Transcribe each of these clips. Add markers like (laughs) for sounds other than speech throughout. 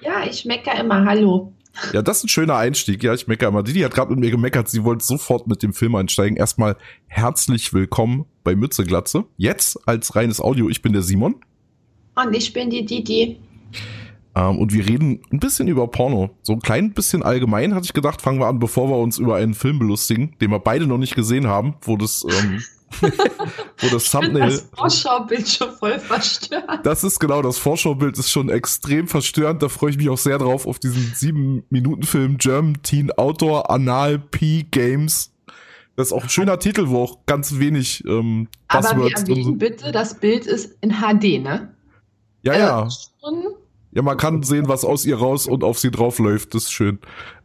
Ja, ich mecker immer. Hallo. Ja, das ist ein schöner Einstieg. Ja, ich mecker immer. Didi hat gerade mit mir gemeckert, sie wollte sofort mit dem Film einsteigen. Erstmal herzlich willkommen bei Mütze Glatze. Jetzt als reines Audio. Ich bin der Simon. Und ich bin die Didi. Ähm, und wir reden ein bisschen über Porno. So ein klein bisschen allgemein, hatte ich gedacht, fangen wir an, bevor wir uns über einen Film belustigen, den wir beide noch nicht gesehen haben, wo das, ähm, (laughs) wo das Thumbnail. Das Vorschaubild schon voll verstört. Das ist genau, das Vorschaubild ist schon extrem verstörend. Da freue ich mich auch sehr drauf auf diesen sieben Minuten Film German Teen Outdoor Anal P Games. Das ist auch ein schöner Titel, wo auch ganz wenig ähm, Aber wir erwähnen bitte, das Bild ist in HD, ne? Ja, ja. Also ja, man kann sehen, was aus ihr raus und auf sie drauf läuft. Das ist schön.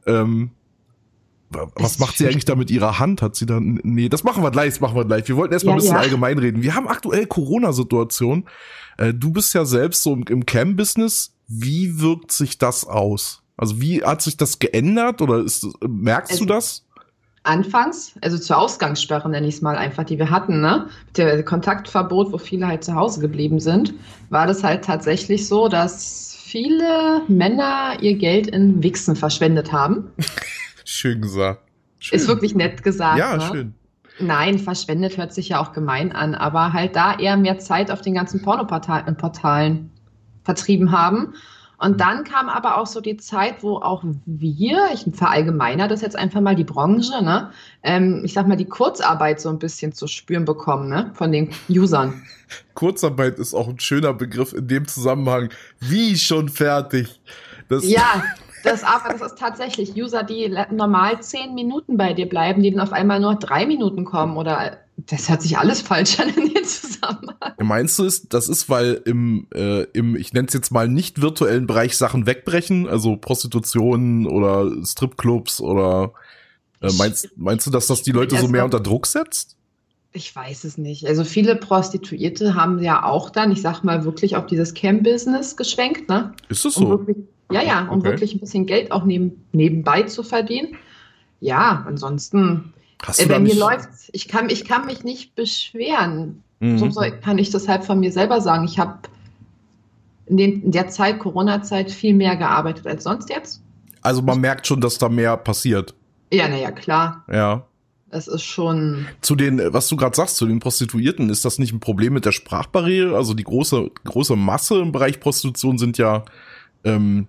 Ähm, was macht sie eigentlich da mit ihrer Hand? Hat sie dann, nee, das machen wir gleich, das machen wir gleich. Wir wollten erstmal ja, ein bisschen ja. allgemein reden. Wir haben aktuell Corona-Situation. Äh, du bist ja selbst so im, Cam-Business. Wie wirkt sich das aus? Also wie hat sich das geändert oder ist, merkst also, du das? Anfangs, also zur Ausgangssperre nenne ich es mal einfach, die wir hatten, ne? Mit der Kontaktverbot, wo viele halt zu Hause geblieben sind, war das halt tatsächlich so, dass viele Männer ihr Geld in Wichsen verschwendet haben. Schön gesagt. Schön. Ist wirklich nett gesagt. Ja, ne? schön. Nein, verschwendet hört sich ja auch gemein an, aber halt da eher mehr Zeit auf den ganzen Pornoportalen vertrieben haben. Und dann kam aber auch so die Zeit, wo auch wir, ich verallgemeiner das jetzt einfach mal die Branche, ne, ähm, ich sag mal, die Kurzarbeit so ein bisschen zu spüren bekommen, ne, von den Usern. (laughs) Kurzarbeit ist auch ein schöner Begriff in dem Zusammenhang. Wie schon fertig. Das ja, (laughs) Das, aber das ist tatsächlich User, die normal zehn Minuten bei dir bleiben, die dann auf einmal nur drei Minuten kommen oder das hört sich alles falsch an in dem Zusammenhang. Meinst du, ist, das ist, weil im, äh, im ich nenne es jetzt mal nicht virtuellen Bereich Sachen wegbrechen, also Prostitution oder Stripclubs oder äh, meinst, meinst du, dass das die Leute so mehr unter Druck setzt? Ich weiß es nicht. Also viele Prostituierte haben ja auch dann, ich sag mal, wirklich auf dieses Cam-Business geschwenkt, ne? Ist das so? Um wirklich, ja, ja, um okay. wirklich ein bisschen Geld auch neben, nebenbei zu verdienen. Ja, ansonsten, äh, bei mir läuft ich kann, ich kann mich nicht beschweren. Mhm. So kann ich das halt von mir selber sagen. Ich habe in, in der Zeit, Corona-Zeit, viel mehr gearbeitet als sonst jetzt. Also man merkt schon, dass da mehr passiert. Ja, naja, klar. Ja. Es ist schon. Zu den, was du gerade sagst, zu den Prostituierten, ist das nicht ein Problem mit der Sprachbarriere? Also die große, große Masse im Bereich Prostitution sind ja ähm,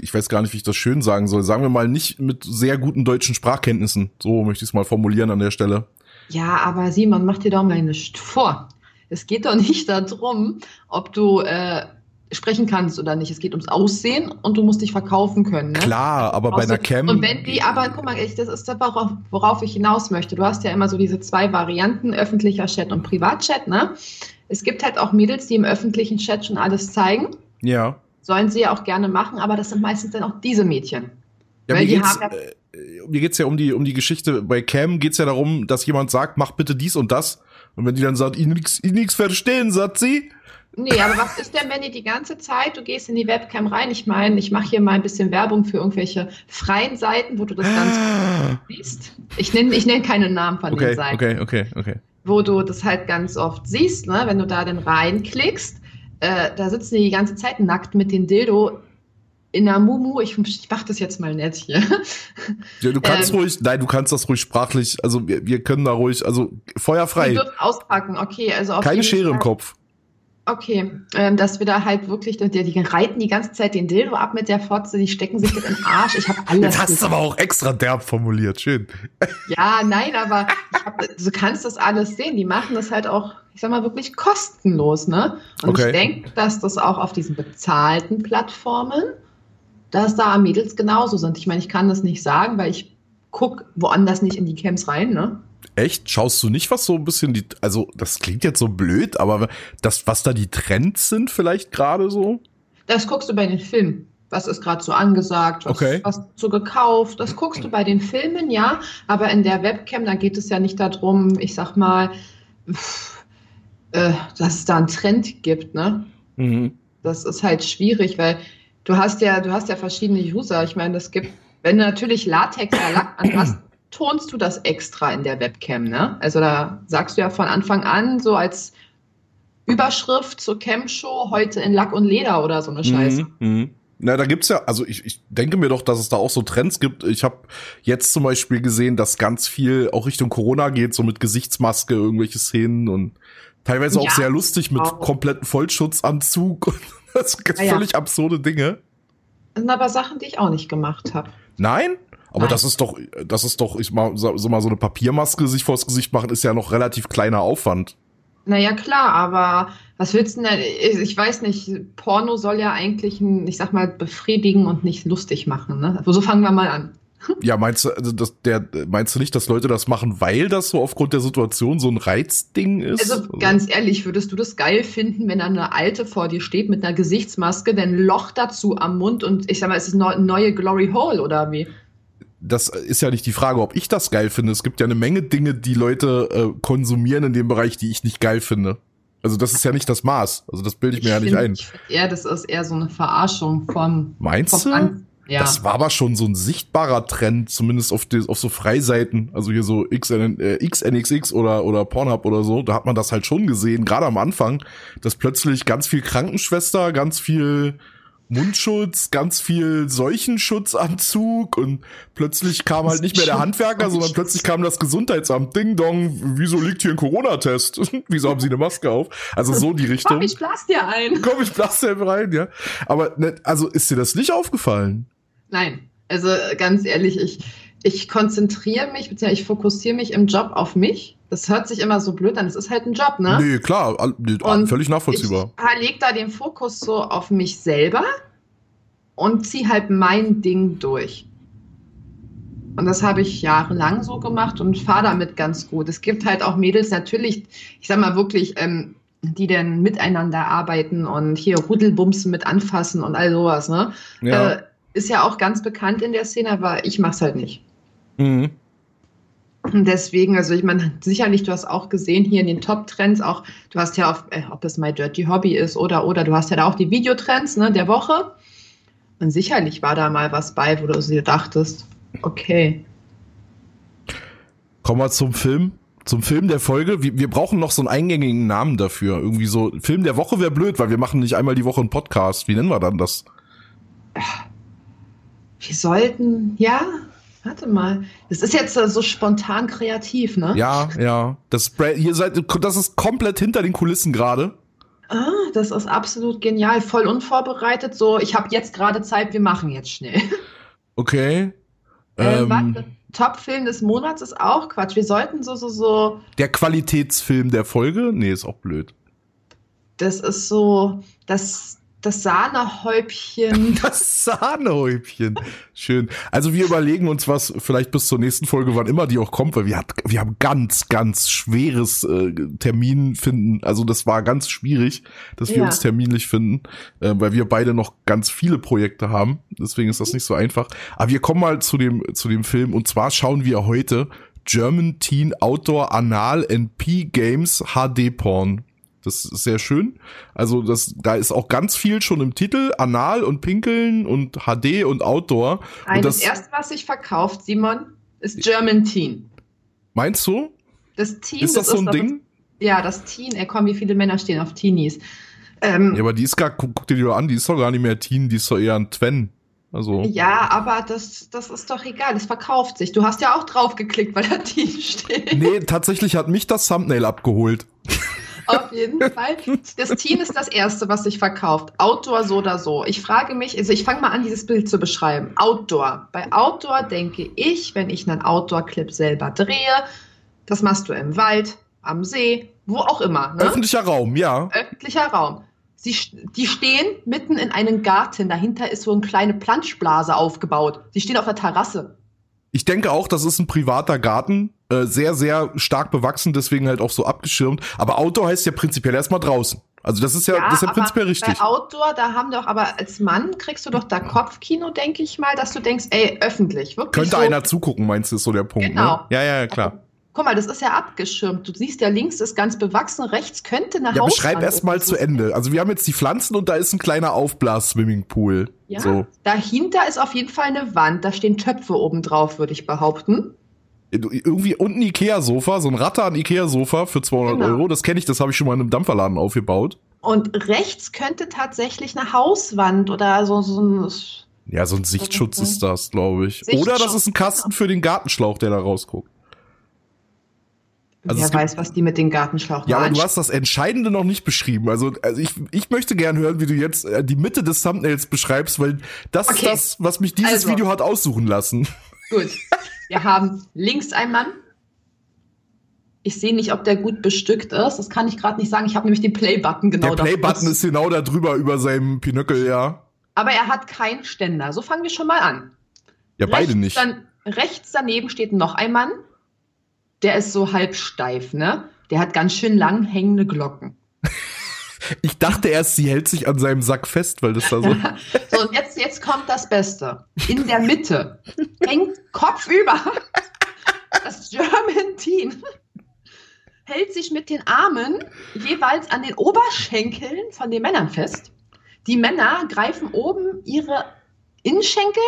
ich weiß gar nicht, wie ich das schön sagen soll, sagen wir mal nicht mit sehr guten deutschen Sprachkenntnissen. So möchte ich es mal formulieren an der Stelle. Ja, aber Simon, mach dir doch mal nichts vor. Es geht doch nicht darum, ob du äh, sprechen kannst oder nicht. Es geht ums Aussehen und du musst dich verkaufen können. Ne? Klar, aber bei einer Cam. Und wenn die, aber guck mal, das ist das, worauf ich hinaus möchte. Du hast ja immer so diese zwei Varianten, öffentlicher Chat und Privatchat, ne? Es gibt halt auch Mädels, die im öffentlichen Chat schon alles zeigen. Ja sollen sie ja auch gerne machen, aber das sind meistens dann auch diese Mädchen. Ja, mir geht's, ja äh, mir geht's ja um die, um die Geschichte. Bei Cam geht's ja darum, dass jemand sagt, mach bitte dies und das. Und wenn die dann sagt, ich nix, ich nix verstehen, sagt sie. Nee, aber was ist denn, wenn die die ganze Zeit, du gehst in die Webcam rein, ich meine, ich mache hier mal ein bisschen Werbung für irgendwelche freien Seiten, wo du das ganz ah. siehst. Ich nenne ich nenn keine Namen von okay, den Seiten. Okay, okay, okay. Wo du das halt ganz oft siehst, ne? wenn du da dann reinklickst, äh, da sitzen die die ganze Zeit nackt mit dem Dildo in der Mumu. Ich, ich mach das jetzt mal nett hier. (laughs) Ja, du kannst ähm, ruhig, nein, du kannst das ruhig sprachlich, also wir, wir können da ruhig, also feuerfrei. Wir dürfen auspacken, okay. Also auf Keine Schere Fall. im Kopf. Okay, ähm, dass wir da halt wirklich, die, die reiten die ganze Zeit den Dildo ab mit der Fotze, die stecken sich das in den Arsch. Ich habe alles. Jetzt hast du aber auch extra derb formuliert, schön. (laughs) Ja, nein, aber hab, du kannst das alles sehen. Die machen das halt auch, ich sag mal, wirklich kostenlos, ne? Und okay. ich denke, dass das auch auf diesen bezahlten Plattformen, dass da Mädels genauso sind. Ich meine, ich kann das nicht sagen, weil ich guck woanders nicht in die Camps rein, ne? Echt? Schaust du nicht, was so ein bisschen die, also das klingt jetzt so blöd, aber das, was da die Trends sind vielleicht gerade so? Das guckst du bei den Filmen. Was ist gerade so angesagt? Was, okay. was so gekauft? Das guckst du bei den Filmen, ja. Aber in der Webcam, da geht es ja nicht darum, ich sag mal, pff, äh, dass es da einen Trend gibt, ne? Mhm. Das ist halt schwierig, weil du hast ja, du hast ja verschiedene User. Ich meine, es gibt, wenn du natürlich Latex oder Lack (clears throat) anpasst, tonst du das extra in der Webcam, ne? Also da sagst du ja von Anfang an so als Überschrift zur Cam-Show heute in Lack und Leder oder so eine mhm, Scheiße. Mhm, Na, da gibt's ja, also ich, ich denke mir doch, dass es da auch so Trends gibt. Ich habe jetzt zum Beispiel gesehen, dass ganz viel auch Richtung Corona geht, so mit Gesichtsmaske, irgendwelche Szenen und teilweise auch ja, sehr lustig mit auch. kompletten Vollschutzanzug und (laughs) das sind ja, völlig ja. absurde Dinge. Das sind aber Sachen, die ich auch nicht gemacht habe. Nein? Aber Nein. das ist doch, das ist doch, ich mal, so mal so eine Papiermaske sich vors Gesicht machen, ist ja noch relativ kleiner Aufwand. Naja, klar, aber was willst du denn? Ich weiß nicht, Porno soll ja eigentlich, ich sag mal, befriedigen und nicht lustig machen. Ne? Also so fangen wir mal an. (laughs) Ja, meinst du, also das, der, meinst du nicht, dass Leute das machen, weil das so aufgrund der Situation so ein Reizding ist? Also ganz ehrlich, würdest du das geil finden, wenn da eine Alte vor dir steht mit einer Gesichtsmaske, denn Loch dazu am Mund und ich sag mal, es ist eine neue Glory Hole oder wie? Das ist ja nicht die Frage, ob ich das geil finde. Es gibt ja eine Menge Dinge, die Leute äh, konsumieren in dem Bereich, die ich nicht geil finde. Also das ist ja nicht das Maß. Also das bilde ich, ich mir ja nicht ein. Ja, das ist eher so eine Verarschung von. Meinst du? Ja. Das war aber schon so ein sichtbarer Trend, zumindest auf, die, auf so Freiseiten, also hier so XN, äh, XNXX oder, oder Pornhub oder so, da hat man das halt schon gesehen, gerade am Anfang, dass plötzlich ganz viel Krankenschwester, ganz viel Mundschutz, ganz viel Seuchenschutzanzug und plötzlich kam halt nicht mehr der Handwerker, sondern plötzlich kam das Gesundheitsamt. Ding dong, wieso liegt hier ein Corona-Test? (laughs) wieso haben Sie eine Maske auf? Also so die Richtung. Komm, ich blass dir ein. Komm, ich blass dir rein, ja. Aber ne, also ist dir das nicht aufgefallen? Nein, also ganz ehrlich, ich, ich konzentriere mich, beziehungsweise ich fokussiere mich im Job auf mich. Das hört sich immer so blöd an. Es ist halt ein Job, ne? Nee, klar, und völlig nachvollziehbar. Ich lege da den Fokus so auf mich selber und ziehe halt mein Ding durch. Und das habe ich jahrelang so gemacht und fahre damit ganz gut. Es gibt halt auch Mädels natürlich, ich sag mal wirklich, ähm, die dann miteinander arbeiten und hier Rudelbumsen mit anfassen und all sowas, ne? Ja. Äh, ist ja auch ganz bekannt in der Szene, aber ich mach's halt nicht. Mhm. Und deswegen, also ich meine, sicherlich, du hast auch gesehen hier in den Top-Trends, auch, du hast ja auf, äh, ob es My Dirty Hobby ist oder, oder, du hast ja da auch die Videotrends ne, der Woche. Und sicherlich war da mal was bei, wo du dir dachtest, okay. Kommen wir zum Film. Zum Film der Folge. Wir, wir brauchen noch so einen eingängigen Namen dafür. Irgendwie so, Film der Woche wäre blöd, weil wir machen nicht einmal die Woche einen Podcast. Wie nennen wir dann das? Wir sollten, ja, Warte mal. Das ist jetzt so spontan kreativ, ne? Ja, ja. Das, ihr seid, das ist komplett hinter den Kulissen gerade. Ah, das ist absolut genial. Voll unvorbereitet. So, ich habe jetzt gerade Zeit, wir machen jetzt schnell. (laughs) Okay. Äh, ähm, Top-Film des Monats ist auch Quatsch. Wir sollten so, so, so. Der Qualitätsfilm der Folge? Nee, ist auch blöd. Das ist so, das, das Sahnehäubchen. (laughs) Das Sahnehäubchen. Schön. Also wir überlegen uns was vielleicht bis zur nächsten Folge, wann immer die auch kommt, weil wir, hat, wir haben ganz, ganz schweres äh, Termin finden. Also das war ganz schwierig, dass wir ja. uns terminlich finden, äh, weil wir beide noch ganz viele Projekte haben. Deswegen ist das nicht so einfach. Aber wir kommen mal zu dem, zu dem Film und zwar schauen wir heute German Teen Outdoor Anal NP Games HD Porn. Das ist sehr schön. Also das, da ist auch ganz viel schon im Titel, Anal und Pinkeln und HD und Outdoor. Nein, und das, das erste, was sich verkauft, Simon, ist German Teen. Meinst du? Das Teen. Ist das, das so ein Ding? Das, ja, das Teen. Ey, komm, wie viele Männer stehen auf Teenies? Ähm, ja, aber die ist gar, guck, guck dir die doch an, die ist doch gar nicht mehr Teen, die ist doch eher ein Twen. Also. Ja, aber das, das ist doch egal, es verkauft sich. Du hast ja auch drauf geklickt, weil da Teen steht. Nee, tatsächlich hat mich das Thumbnail abgeholt. (laughs) Auf jeden Fall. Das Team ist das Erste, was sich verkauft. Outdoor so oder so. Ich frage mich, also ich fange mal an, dieses Bild zu beschreiben. Outdoor. Bei Outdoor denke ich, wenn ich einen Outdoor-Clip selber drehe, das machst du im Wald, am See, wo auch immer. Ne? Öffentlicher Raum, ja. Öffentlicher Raum. Sie, die stehen mitten in einem Garten. Dahinter ist so eine kleine Planschblase aufgebaut. Sie stehen auf der Terrasse. Ich denke auch, das ist ein privater Garten, äh, sehr, sehr stark bewachsen, deswegen halt auch so abgeschirmt. Aber Outdoor heißt ja prinzipiell erstmal draußen. Also das ist ja, ja das ist ja prinzipiell richtig. Bei Outdoor, da haben doch, aber als Mann kriegst du doch da Kopfkino, denke ich mal, dass du denkst, ey, öffentlich, wirklich. Könnte so. einer zugucken, meinst du, ist so der Punkt, ne? genau. ne? Ja, ja, ja, klar. Also, guck mal, das ist ja abgeschirmt. Du siehst ja links ist ganz bewachsen, rechts könnte eine Ja, beschreib erst mal zu Ende. Also wir haben jetzt die Pflanzen und da ist ein kleiner Aufblas-Swimmingpool. Ja, so. dahinter ist auf jeden Fall eine Wand. Da stehen Töpfe oben drauf, würde ich behaupten. Irgendwie unten ein Ikea-Sofa, so ein Ratter an Ikea-Sofa für 200 genau. Euro. Das kenne ich, das habe ich schon mal in einem Dampferladen aufgebaut. Und rechts könnte tatsächlich eine Hauswand oder so, so ein. Ja, so ein Sichtschutz ist das, glaube ich. Oder das ist ein Kasten für den Gartenschlauch, der da rausguckt. Also Wer weiß, was die mit den Gartenschlauch Ja, aber du hast das Entscheidende noch nicht beschrieben. Also, also ich, ich möchte gern hören, wie du jetzt äh, die Mitte des Thumbnails beschreibst, weil das okay. ist das, was mich dieses also. Video hat aussuchen lassen. Gut. Wir haben links einen Mann. Ich sehe nicht, ob der gut bestückt ist. Das kann ich gerade nicht sagen. Ich habe nämlich den Play-Button genau da. Der Play-Button ist genau da drüber über seinem Pinöckel, ja. Aber er hat keinen Ständer. So fangen wir schon mal an. Ja, rechts beide nicht. Dann, rechts daneben steht noch ein Mann. Der ist so halb steif, ne? Der hat ganz schön lang hängende Glocken. (laughs) Ich dachte erst, sie hält sich an seinem Sack fest, weil das da so. (laughs) so, und jetzt, jetzt kommt das Beste. In der Mitte hängt kopfüber (laughs) das German Teen. Hält sich mit den Armen jeweils an den Oberschenkeln von den Männern fest. Die Männer greifen oben ihre Innenschenkel.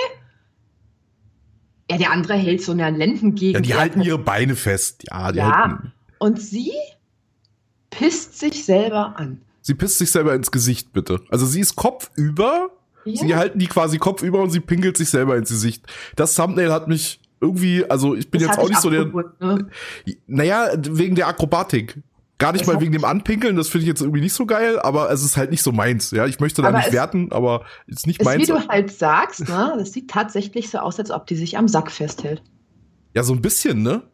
Ja, der andere hält so eine Lendengegend. Ja, die halten ihre Beine fest. Ja, die ja. Halten. Und sie pisst sich selber an. Sie pisst sich selber ins Gesicht, bitte. Also sie ist kopfüber. Ja. Sie halten die quasi kopfüber und sie pinkelt sich selber ins Gesicht. Das Thumbnail hat mich irgendwie, also ich bin das jetzt auch nicht so der. Ne? Naja, wegen der Akrobatik. Gar nicht das mal wegen dem Anpinkeln, das finde ich jetzt irgendwie nicht so geil, aber es ist halt nicht so meins. Ja, ich möchte da aber nicht werten, aber es ist nicht meins. Wie du halt sagst, ne, das sieht tatsächlich so aus, als ob die sich am Sack festhält. Ja, so ein bisschen, ne?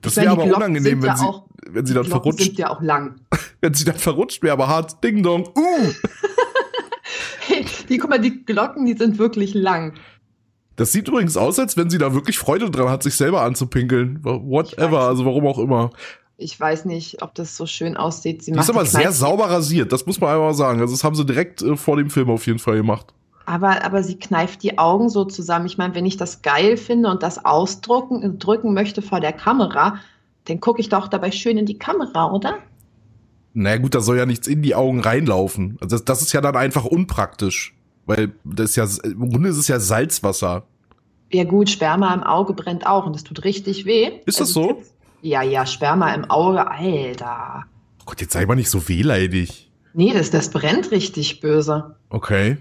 Das wäre aber unangenehm, wenn, ja sie, auch, wenn sie dann Glocken verrutscht. sind ja auch lang. (laughs) wenn sie dann verrutscht wäre, aber hart. Ding dong. Uh! (laughs) hey, die, guck mal, die Glocken, die sind wirklich lang. Das sieht übrigens aus, als wenn sie da wirklich Freude dran hat, sich selber anzupinkeln. Whatever, also warum auch immer. Ich weiß nicht, ob das so schön aussieht. Sie die ist aber sehr sauber rasiert, das muss man einmal sagen. Also das haben sie direkt äh, vor dem Film auf jeden Fall gemacht. Aber, aber sie kneift die Augen so zusammen. Ich meine, wenn ich das geil finde und das ausdrücken drücken möchte vor der Kamera, dann gucke ich doch dabei schön in die Kamera, oder? Naja gut, da soll ja nichts in die Augen reinlaufen. Also das, das ist ja dann einfach unpraktisch. Weil das ist ja, im Grunde ist es ja Salzwasser. Ja gut, Sperma im Auge brennt auch und das tut richtig weh. Ist das also, so? Ja, ja, Sperma im Auge, Alter. Oh Gott, jetzt sei mal nicht so wehleidig. Nee, das, das brennt richtig böse. Okay.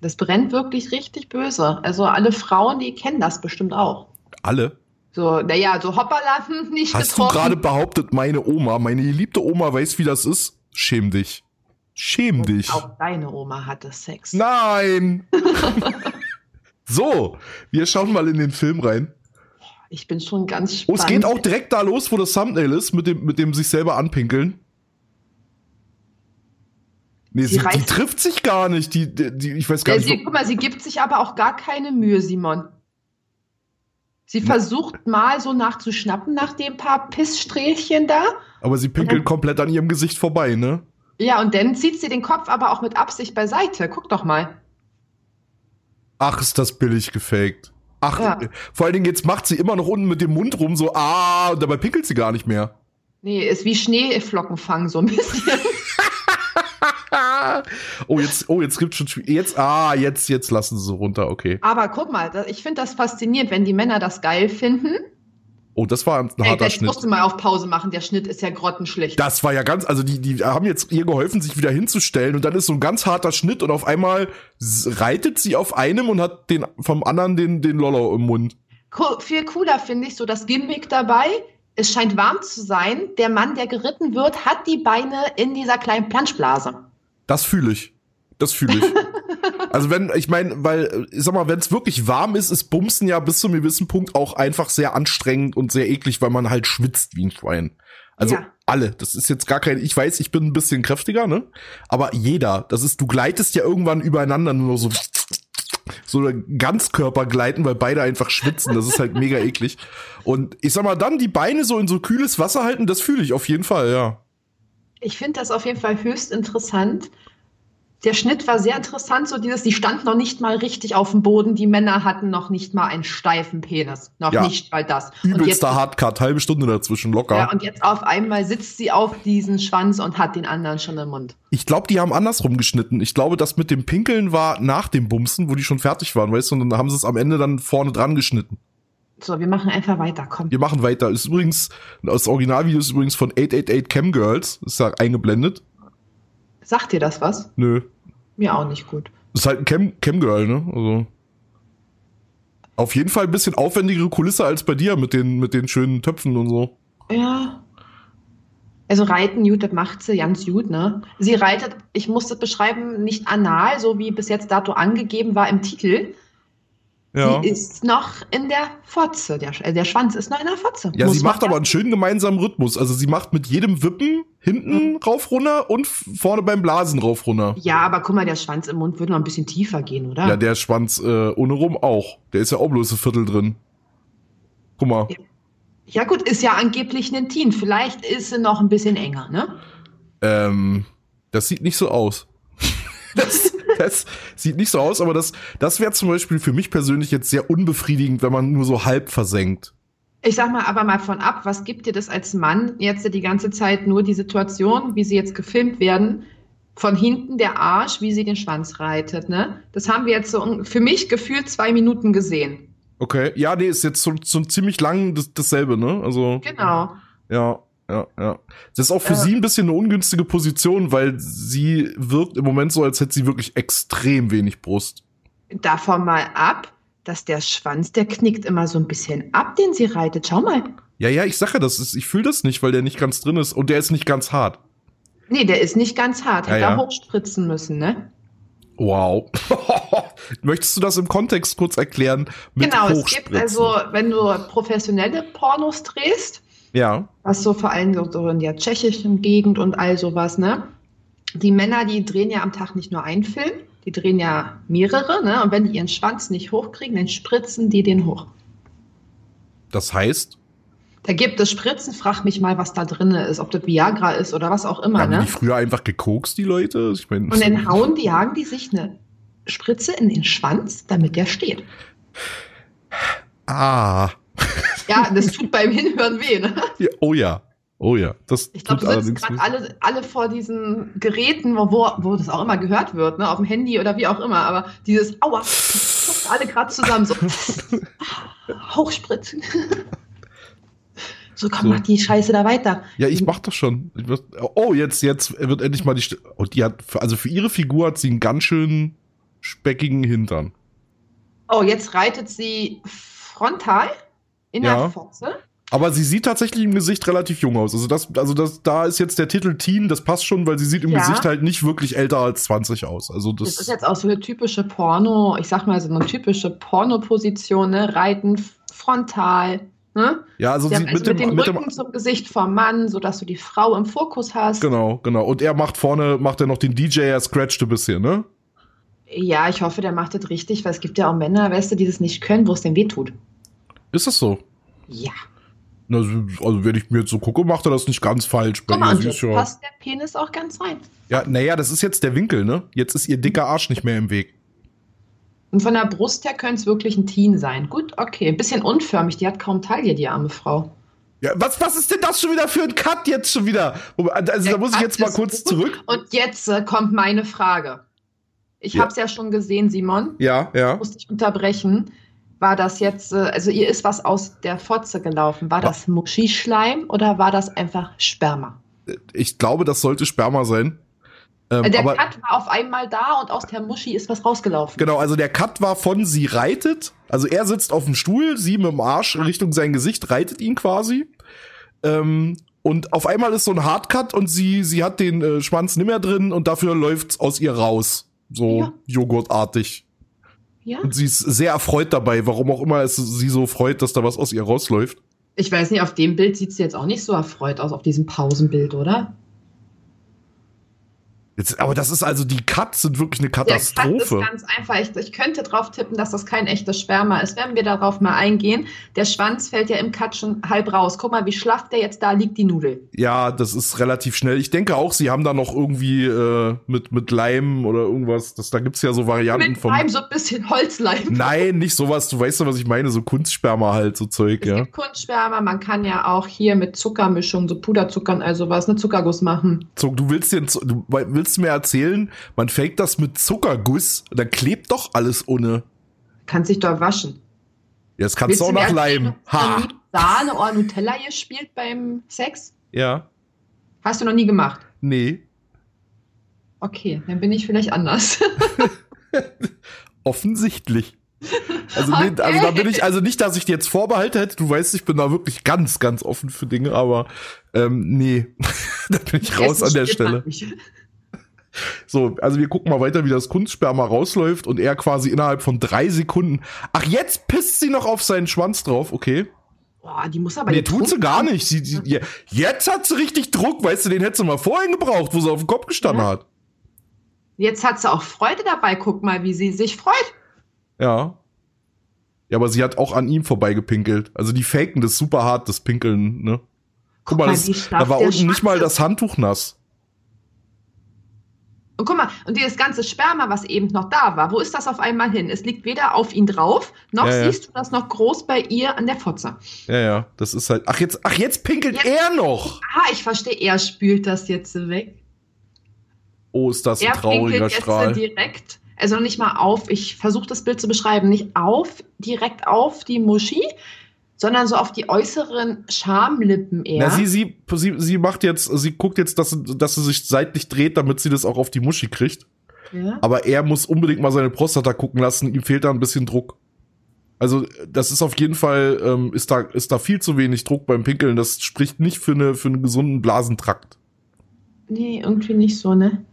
Das brennt wirklich richtig böse. Also alle Frauen, die kennen das bestimmt auch. Alle? So, naja, so hoppala, (laughs) nicht Hast getroffen. du gerade behauptet, meine Oma, meine geliebte Oma weiß, wie das ist? Schäm dich. Schäm Und dich. Auch deine Oma hatte Sex. Nein! (laughs) so, wir schauen mal in den Film rein. Ich bin schon ganz spannend. Oh, es geht auch direkt da los, wo das Thumbnail ist, mit dem, mit dem sich selber anpinkeln. Nee, sie, sie trifft sich gar nicht. Die, die, die ich weiß gar ja, nicht. Sie, guck mal, sie gibt sich aber auch gar keine Mühe, Simon. Sie versucht mal so nachzuschnappen nach dem paar Pissstrählchen da. Aber sie pinkelt dann, komplett an ihrem Gesicht vorbei, ne? Ja, und dann zieht sie den Kopf aber auch mit Absicht beiseite. Guck doch mal. Ach, ist das billig gefaked. Ach, ja. vor allen Dingen jetzt macht sie immer noch unten mit dem Mund rum so, ah, und dabei pinkelt sie gar nicht mehr. Nee, ist wie Schneeflocken fangen so ein bisschen. (laughs) oh, jetzt, oh, jetzt gibt's schon, jetzt, ah, jetzt, jetzt lassen sie so runter, okay. Aber guck mal, ich finde das faszinierend, wenn die Männer das geil finden. Oh, das war ein Ey, harter Schnitt. Ich musste mal auf Pause machen, der Schnitt ist ja grottenschlecht. Das war ja ganz, also die, die haben jetzt ihr geholfen, sich wieder hinzustellen und dann ist so ein ganz harter Schnitt und auf einmal reitet sie auf einem und hat den, vom anderen den, den Lollo im Mund. Cool, viel cooler finde ich so das Gimmick dabei es scheint warm zu sein. Der Mann, der geritten wird, hat die Beine in dieser kleinen Planschblase. Das fühle ich. Das fühle ich. (laughs) also wenn, ich meine, weil, ich sag mal, wenn es wirklich warm ist, ist Bumsen ja bis zu einem gewissen Punkt auch einfach sehr anstrengend und sehr eklig, weil man halt schwitzt wie ein Schwein. Also ja. alle. Das ist jetzt gar kein, ich weiß, ich bin ein bisschen kräftiger, ne? Aber jeder, das ist, du gleitest ja irgendwann übereinander nur so so Ganzkörper gleiten, weil beide einfach schwitzen. Das ist halt mega eklig. Und ich sag mal, dann die Beine so in so kühles Wasser halten, das fühle ich auf jeden Fall, ja. Ich finde das auf jeden Fall höchst interessant, der Schnitt war sehr interessant, so dieses, die stand noch nicht mal richtig auf dem Boden, die Männer hatten noch nicht mal einen steifen Penis, noch ja. nicht mal das. Übelster Hardcut, halbe Stunde dazwischen, locker. Ja, und jetzt auf einmal sitzt sie auf diesen Schwanz und hat den anderen schon im Mund. Ich glaube, die haben andersrum geschnitten. Ich glaube, das mit dem Pinkeln war nach dem Bumsen, wo die schon fertig waren, weißt du, und dann haben sie es am Ende dann vorne dran geschnitten. So, wir machen einfach weiter, komm. Wir machen weiter. Ist übrigens, das Originalvideo ist übrigens von 888 Cam Girls. Ist da eingeblendet. Sagt dir das was? Nö. Mir auch nicht gut. Ist halt ein Cam, Cam Girl, ne? Also. Auf jeden Fall ein bisschen aufwendigere Kulisse als bei dir mit den, mit den schönen Töpfen und so. Ja. Also reiten, gut, das macht sie ganz gut, ne? Sie reitet, ich muss das beschreiben, nicht anal, so wie bis jetzt dato angegeben war im Titel, ja. Sie ist noch in der Fotze. Der, äh, der Schwanz ist noch in der Fotze. Ja, Muss sie macht aber einen schönen gemeinsamen Rhythmus. Also sie macht mit jedem Wippen hinten mhm. rauf runter und vorne beim Blasen rauf runter. Ja, aber guck mal, der Schwanz im Mund würde noch ein bisschen tiefer gehen, oder? Ja, der Schwanz äh, ohne rum auch. Der ist ja auch bloß ein Viertel drin. Guck mal. Ja. ja gut, ist ja angeblich ein Teen. Vielleicht ist sie noch ein bisschen enger, ne? Ähm, das sieht nicht so aus. (laughs) das, das sieht nicht so aus, aber das, das wäre zum Beispiel für mich persönlich jetzt sehr unbefriedigend, wenn man nur so halb versenkt. Ich sag mal aber mal von ab, was gibt dir das als Mann jetzt die ganze Zeit nur die Situation, wie sie jetzt gefilmt werden, von hinten der Arsch, wie sie den Schwanz reitet, ne? Das haben wir jetzt so für mich gefühlt zwei Minuten gesehen. Okay, ja, nee, ist jetzt so, so ziemlich lang das, dasselbe, ne? Also. Genau. Ja ja, ja. Das ist auch für äh, sie ein bisschen eine ungünstige Position, weil sie wirkt im Moment so, als hätte sie wirklich extrem wenig Brust. Davon mal ab, dass der Schwanz, der knickt immer so ein bisschen ab, den sie reitet. Schau mal. Ja, ja, ich sage das, ist, ich fühle das nicht, weil der nicht ganz drin ist und der ist nicht ganz hart. Nee, der ist nicht ganz hart. Hätte ja, ja. hochspritzen müssen, ne? Wow. (laughs) Möchtest du das im Kontext kurz erklären? genau, es gibt also, wenn du professionelle Pornos drehst, ja. Was so vor allem so, in der tschechischen Gegend und all sowas, ne? Die Männer, die drehen ja am Tag nicht nur einen Film, die drehen ja mehrere, ne? Und wenn die ihren Schwanz nicht hochkriegen, dann spritzen die den hoch. Das heißt? Da gibt es Spritzen, frag mich mal, was da drin ist, ob das Viagra ist oder was auch immer. Haben ne? die früher einfach gekokst, die Leute? Ich mein, und dann hauen die, jagen die sich eine Spritze in den Schwanz, damit der steht. Ah. Ja, das tut beim Hinhören weh, ne? Ja, oh ja. Oh ja, das Ich glaube, du sitzen gerade alle, alle vor diesen Geräten, wo, wo das auch immer gehört wird, ne? Auf dem Handy oder wie auch immer, aber dieses Aua, alle gerade zusammen so (laughs) hochspritzen. So, komm, so. mach die Scheiße da weiter. Ja, ich mach das schon. Oh, jetzt, jetzt wird endlich mal die. St oh, die hat, also für ihre Figur hat sie einen ganz schön speckigen Hintern. Oh, jetzt reitet sie frontal in ja. der Fotze. Aber sie sieht tatsächlich im Gesicht relativ jung aus. Also das, also das, da ist jetzt der Titel Teen, das passt schon, weil sie sieht im ja. Gesicht halt nicht wirklich älter als 20 aus. Also das, das ist jetzt auch so eine typische Porno, ich sag mal so eine typische Porno-Position, ne? Reiten frontal. Ne? Ja, also mit, also dem, mit dem Rücken mit dem, zum Gesicht vom Mann, sodass du die Frau im Fokus hast. Genau, genau. Und er macht vorne, macht er noch den DJ, er scratcht ein bisschen, ne? Ja, ich hoffe, der macht das richtig, weil es gibt ja auch Männer, weißt du, die das nicht können, wo es denn weh tut. Ist das so? Ja. Also, also, wenn ich mir jetzt so gucke, macht er das nicht ganz falsch. Bei Guck mal, ja passt der Penis auch ganz rein. Ja, naja, das ist jetzt der Winkel, ne? Jetzt ist ihr dicker Arsch nicht mehr im Weg. Und von der Brust her könnte es wirklich ein Teen sein. Gut, okay. Ein bisschen unförmig, die hat kaum Taille, die arme Frau. Ja, was, was ist denn das schon wieder für ein Cut jetzt schon wieder? Also, der da muss Cut ich jetzt mal kurz zurück. Und jetzt äh, kommt meine Frage. Ich ja. habe es ja schon gesehen, Simon. Ja, ja. Musste ich unterbrechen. War das jetzt, äh, also ihr ist was aus der Fotze gelaufen. War das Muschischleim oder war das einfach Sperma? Ich glaube, das sollte Sperma sein. Ähm, der Cut war auf einmal da und aus der Muschi ist was rausgelaufen. Genau, also der Cut war von sie reitet. Also er sitzt auf dem Stuhl, sie mit dem Arsch Richtung sein Gesicht, reitet ihn quasi. Ähm, und auf einmal ist so ein Hardcut und sie, sie hat den äh, Schwanz nicht mehr drin und dafür läuft's aus ihr raus. So ja. joghurtartig. Ja. Und sie ist sehr erfreut dabei, warum auch immer es sie so freut, dass da was aus ihr rausläuft. Ich weiß nicht, auf dem Bild sieht sie jetzt auch nicht so erfreut aus, auf diesem Pausenbild, oder? Jetzt, aber das ist also, die Cuts sind wirklich eine Katastrophe. Der Cut ist ganz einfach. Ich, ich, könnte drauf tippen, dass das kein echtes Sperma ist. Wenn wir darauf mal eingehen, der Schwanz fällt ja im Cut schon halb raus. Guck mal, wie schlaff der jetzt da liegt, die Nudel. Ja, das ist relativ schnell. Ich denke auch, sie haben da noch irgendwie äh, mit, mit Leim oder irgendwas. Das, da gibt's ja so Varianten von. Leim, so ein bisschen Holzleim. Nein, nicht sowas. Du weißt ja, was ich meine. So Kunstsperma halt, so Zeug, es ja. Gibt Kunstsperma. Man kann ja auch hier mit Zuckermischung, so Puderzuckern, also was, ne Zuckerguss machen. So, du willst den, du willst mir erzählen, man fängt das mit Zuckerguss, dann klebt doch alles ohne. Kann sich doch waschen. Jetzt kannst du auch nach Leim. Ha! Sahne oder Nutella gespielt beim Sex? Ja. Hast du noch nie gemacht? Nee. Okay, dann bin ich vielleicht anders. (laughs) Offensichtlich. Also, okay. nee, also da bin ich, also nicht, dass ich dir jetzt Vorbehalte hätte, du weißt, ich bin da wirklich ganz, ganz offen für Dinge, aber ähm, nee, (laughs) da bin ich raus an der Stelle. So, also wir gucken mal weiter, wie das Kunstsperma rausläuft und er quasi innerhalb von drei Sekunden. Ach, jetzt pisst sie noch auf seinen Schwanz drauf, okay. Boah, die muss aber. Nee, tut sie gar nicht. Sie, sie, jetzt hat sie richtig Druck, weißt du, den hätte sie mal vorhin gebraucht, wo sie auf dem Kopf gestanden ja. hat. Jetzt hat sie auch Freude dabei. Guck mal, wie sie sich freut. Ja. Ja, aber sie hat auch an ihm vorbeigepinkelt. Also die faken das super hart, das Pinkeln, ne? Guck, Guck mal, das, da war unten nicht mal das Handtuch nass. Und guck mal, und dieses ganze Sperma, was eben noch da war, wo ist das auf einmal hin? Es liegt weder auf ihn drauf, noch ja, siehst du das noch groß bei ihr an der Fotze. Ja, ja, das ist halt. Ach, jetzt, ach, jetzt pinkelt jetzt, er noch. Ah, ich verstehe, er spült das jetzt weg. Oh, ist das ein trauriger Strahl. Jetzt direkt, also nicht mal auf, ich versuche das Bild zu beschreiben, nicht auf, direkt auf die Muschi, sondern so auf die äußeren Schamlippen eher. Na, sie, sie, sie, sie macht jetzt, sie guckt jetzt, dass, dass sie sich seitlich dreht, damit sie das auch auf die Muschi kriegt. Ja. Aber er muss unbedingt mal seine Prostata gucken lassen, ihm fehlt da ein bisschen Druck. Also, das ist auf jeden Fall, ähm, ist da, ist da viel zu wenig Druck beim Pinkeln. Das spricht nicht für eine, für einen gesunden Blasentrakt. Nee, irgendwie nicht so, ne?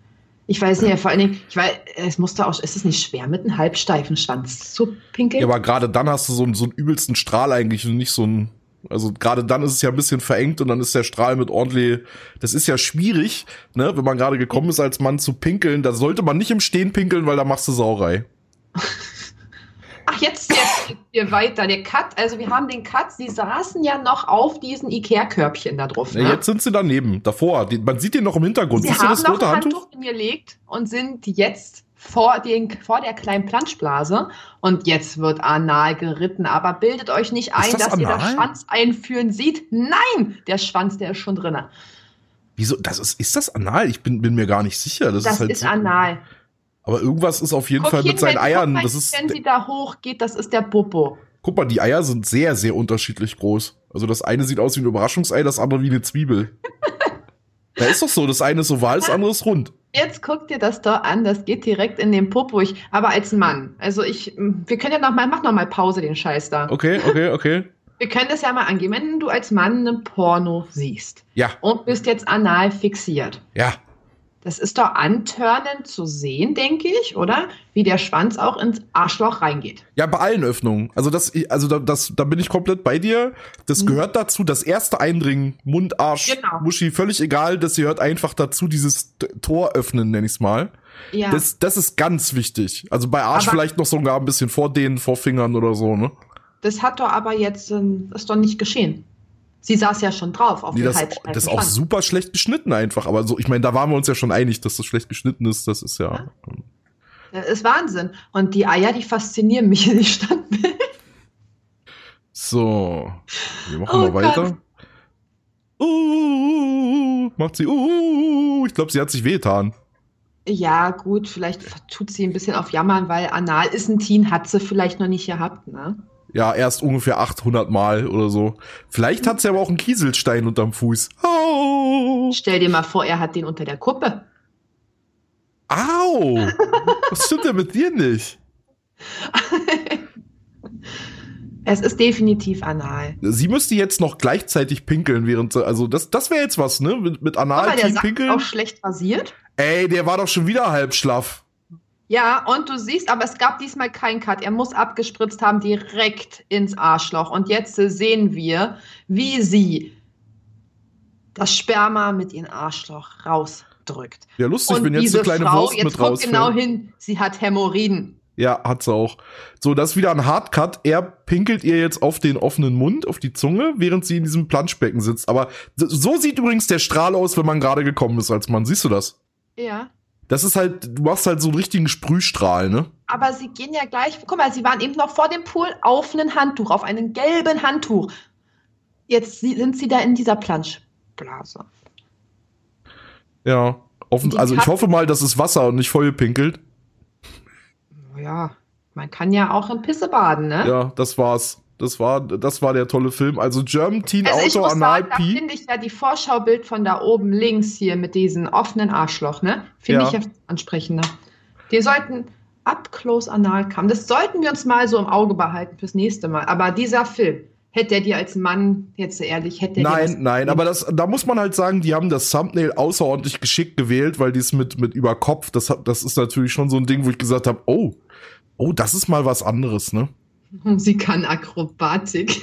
Ich weiß nicht, vor allen Dingen, ich weiß, es musste auch, ist es nicht schwer, mit einem halbsteifen Schwanz zu pinkeln? Ja, aber gerade dann hast du so einen, so einen übelsten Strahl eigentlich und nicht so ein, also gerade dann ist es ja ein bisschen verengt und dann ist der Strahl mit ordentlich, das ist ja schwierig, ne, wenn man gerade gekommen ist als Mann zu pinkeln, da sollte man nicht im Stehen pinkeln, weil da machst du Sauerei. Ach, jetzt, jetzt wir weiter. Der Cut, also wir haben den Cut, sie saßen ja noch auf diesen Ikea-Körbchen da drauf. Ne? Ja, jetzt sind sie daneben, davor. Die, man sieht den noch im Hintergrund. Sie Siehst haben du das rote noch ein Handtuch? Handtuch gelegt und sind jetzt vor, den, vor der kleinen Planschblase und jetzt wird anal geritten. Aber bildet euch nicht ein, das dass anal? ihr das Schwanz einführen seht. Nein, der Schwanz, der ist schon drin. Wieso? Das ist, ist das anal? Ich bin, bin mir gar nicht sicher. Das, das ist, halt ist so anal. Aber irgendwas ist auf jeden Guck Fall mit seinen Eiern. Mal, das ist, wenn sie da hochgeht, das ist der Popo. Guck mal, die Eier sind sehr, sehr unterschiedlich groß. Also das eine sieht aus wie ein Überraschungsei, das andere wie eine Zwiebel. (laughs) da ist doch so, das eine ist oval, das andere ist rund. Jetzt guck dir das doch an, das geht direkt in den Popo. Ich, aber als Mann. Also ich, wir können ja noch mal, mach noch mal Pause, den Scheiß da. Okay, okay, okay. (laughs) Wir können das ja mal angehen. Wenn du als Mann eine Porno siehst. Ja. Und bist jetzt anal fixiert. Ja. Das ist doch antörnend zu sehen, denke ich, oder? Wie der Schwanz auch ins Arschloch reingeht. Ja, bei allen Öffnungen. Also das, also da, das, da bin ich komplett bei dir. Das mhm. gehört dazu. Das erste Eindringen, Mund, Arsch, genau. Muschi, völlig egal. Das gehört einfach dazu. Dieses Tor öffnen, nenn ich's mal. Ja. Das, das ist ganz wichtig. Also bei Arsch aber vielleicht noch sogar ein bisschen vor denen, vor Fingern oder so, ne? Das hat doch aber jetzt, ähm, ist doch nicht geschehen. Sie saß ja schon drauf auf nee, das, das ist auch super schlecht geschnitten einfach. Aber so, ich meine, da waren wir uns ja schon einig, dass das schlecht geschnitten ist. Das ist ja. ja. Das ist Wahnsinn. Und die Eier, die faszinieren mich (laughs) in die Standbild. So. Wir machen oh, mal weiter. Uh, macht sie. Uh, ich glaube, sie hat sich wehgetan. Ja, gut, vielleicht tut sie ein bisschen auf Jammern, weil Anal ist ein Teen, hat sie vielleicht noch nicht gehabt, ne? Ja, erst ungefähr 800 Mal oder so. Vielleicht hat sie aber auch einen Kieselstein unterm Fuß. Oh. Stell dir mal vor, er hat den unter der Kuppe. Au! (laughs) Was stimmt denn mit dir nicht? (laughs) es ist definitiv anal. Sie müsste jetzt noch gleichzeitig pinkeln, während sie, also das, das wäre jetzt was, ne? Mit, mit anal der pinkeln. auch schlecht rasiert. Ey, der war doch schon wieder halb schlaff. Ja, und du siehst, aber es gab diesmal keinen Cut. Er muss abgespritzt haben direkt ins Arschloch. Und jetzt sehen wir, wie sie das Sperma mit ihrem Arschloch rausdrückt. Ja, lustig, und wenn jetzt eine kleine Frau, Wurst jetzt mit rausfällt. genau hin, sie hat Hämorrhoiden. Ja, hat sie auch. So, das ist wieder ein Hardcut. Er pinkelt ihr jetzt auf den offenen Mund, auf die Zunge, während sie in diesem Planschbecken sitzt. Aber so sieht übrigens der Strahl aus, wenn man gerade gekommen ist als Mann. Siehst du das? Ja. Das ist halt, du machst halt so einen richtigen Sprühstrahl, ne? Aber sie gehen ja gleich, guck mal, sie waren eben noch vor dem Pool auf einem Handtuch, auf einem gelben Handtuch. Jetzt sind sie da in dieser Planschblase. Ja, offen, also ich hoffe mal, dass es Wasser und nicht voll pinkelt. Ja, man kann ja auch in Pisse baden, ne? Ja, das war's. Das war, das war der tolle Film. Also German Teen also Auto Anal P. Da finde ich ja die Vorschaubild von da oben links hier mit diesem offenen Arschloch, ne? Finde ja. ich ja ansprechender. Die sollten up close anal kommen. Das sollten wir uns mal so im Auge behalten fürs nächste Mal. Aber dieser Film, Hätte er dir als Mann, jetzt ehrlich, hätte er Nein, nein, aber das, da muss man halt sagen, die haben das Thumbnail außerordentlich geschickt gewählt, weil die es mit, mit über Kopf, das, das ist natürlich schon so ein Ding, wo ich gesagt habe, oh, oh, das ist mal was anderes, ne? Sie kann Akrobatik.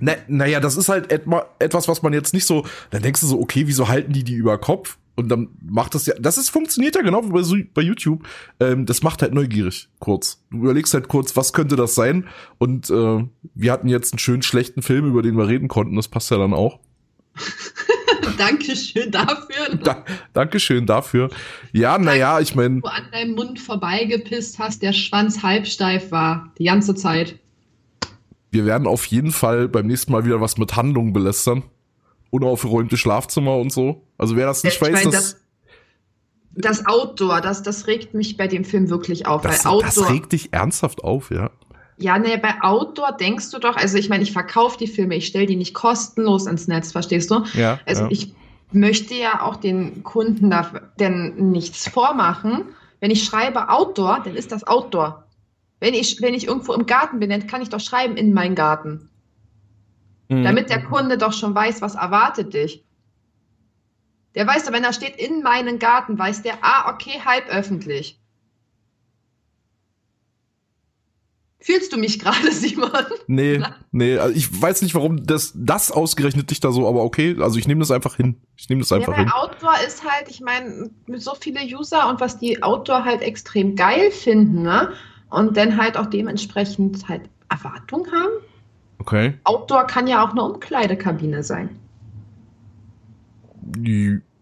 Na, naja, das ist halt etwas, was man jetzt nicht so, dann denkst du so, okay, wieso halten die die über Kopf? Und dann macht das ja, das ist funktioniert ja genau wie bei, bei YouTube. Ähm, das macht halt neugierig, kurz. Du überlegst halt kurz, was könnte das sein? Und äh, wir hatten jetzt einen schönen schlechten Film, über den wir reden konnten. Das passt ja dann auch. (laughs) (laughs) Dankeschön dafür. Da, Dankeschön dafür. Ja, naja, ich meine. Du an deinem Mund vorbeigepisst hast, der Schwanz halbsteif war. Die ganze Zeit. Wir werden auf jeden Fall beim nächsten Mal wieder was mit Handlungen belästern unaufgeräumte Schlafzimmer und so. Also wer das nicht ich weiß, mein, das, das Outdoor, das, das regt mich bei dem Film wirklich auf. Das, Outdoor, das regt dich ernsthaft auf, ja. Ja, ne, bei Outdoor denkst du doch, also ich meine, ich verkaufe die Filme, ich stelle die nicht kostenlos ins Netz, verstehst du? Ja. Also ja. ich möchte ja auch den Kunden da denn nichts vormachen. Wenn ich schreibe Outdoor, dann ist das Outdoor. Wenn ich, wenn ich irgendwo im Garten bin, dann kann ich doch schreiben in meinen Garten. Mhm. Damit der Kunde doch schon weiß, was erwartet dich. Der weiß doch, wenn er steht in meinen Garten, weiß der, ah, okay, halb öffentlich. Fühlst du mich gerade, (laughs) Simon? Nee, nee, also ich weiß nicht, warum das, das ausgerechnet dich da so, aber okay, also ich nehme das einfach hin. Ich nehme das einfach ja, hin. Outdoor ist halt, ich meine, mit so viele User und was die Outdoor halt extrem geil finden, ne? Und dann halt auch dementsprechend halt Erwartungen haben. Okay. Outdoor kann ja auch eine Umkleidekabine sein.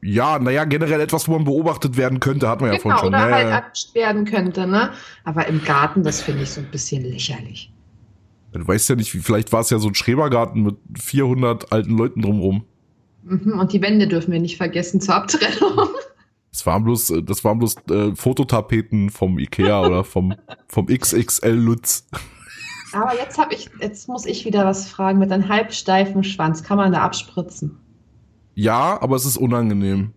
Ja, naja, generell etwas, wo man beobachtet werden könnte, hat man genau, ja vorhin schon. Oder naja. halt erwischt werden könnte, ne? Aber im Garten, das finde ich so ein bisschen lächerlich. Du weißt ja nicht, vielleicht war es ja so ein Schrebergarten mit 400 alten Leuten drumrum. Mhm, und die Wände dürfen wir nicht vergessen zur Abtrennung. (laughs) Das waren bloß, äh, das waren bloß äh, Fototapeten vom Ikea (laughs) oder vom, vom XXL Lutz. Aber jetzt habe ich, jetzt muss ich wieder was fragen. Mit einem halbsteifen Schwanz kann man da abspritzen? Ja, aber es ist unangenehm.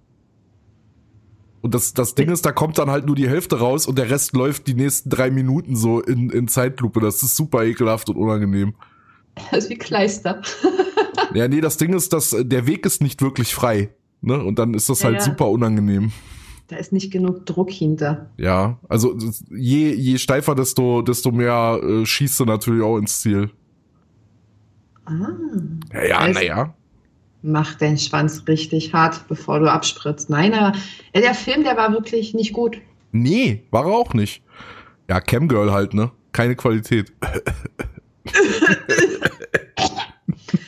Und das, das Ding ist, da kommt dann halt nur die Hälfte raus und der Rest läuft die nächsten drei Minuten so in, in Zeitlupe. Das ist super ekelhaft und unangenehm. Das (laughs) ist wie Kleister. (laughs) ja, nee, das Ding ist, dass der Weg ist nicht wirklich frei. Ne? Und dann ist das ja, halt ja. super unangenehm. Da ist nicht genug Druck hinter. Ja, also je, je steifer, desto, desto mehr äh, schießt du natürlich auch ins Ziel. Ah. Ja, ja also, naja. Mach den Schwanz richtig hart, bevor du abspritzt. Nein, aber der Film, der war wirklich nicht gut. Nee, war er auch nicht. Ja, Camgirl halt, ne? Keine Qualität. (laughs)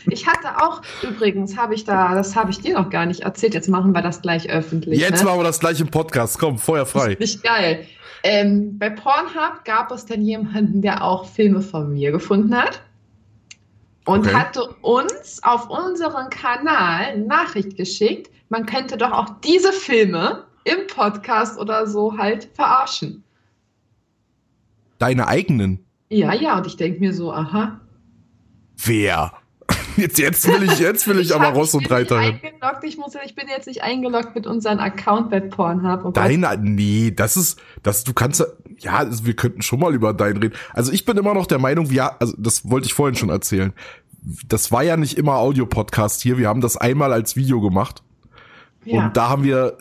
Ich hatte auch, übrigens, habe ich da, das habe ich dir noch gar nicht erzählt, jetzt machen wir das gleich öffentlich. Jetzt ne? machen wir das gleich im Podcast, komm, Feuer frei. Das ist nicht geil. Ähm, bei Pornhub gab es dann jemanden, der auch Filme von mir gefunden hat und okay. hatte uns auf unseren Kanal Nachricht geschickt, man könnte doch auch diese Filme im Podcast oder so halt verarschen. Deine eigenen? Ja, ja, und ich denke mir so, aha. Wer? Jetzt, jetzt will ich, jetzt will ich, ich aber Ross und Reiter hin. Ich, muss, ich bin jetzt nicht eingeloggt mit unserem Account bei Pornhub. Oh Deine, nee, das ist, das, du kannst, ja, also wir könnten schon mal über deinen reden. Also ich bin immer noch der Meinung, ja, also das wollte ich vorhin schon erzählen. Das war ja nicht immer Audio-Podcast hier. Wir haben das einmal als Video gemacht. Ja. Und da haben wir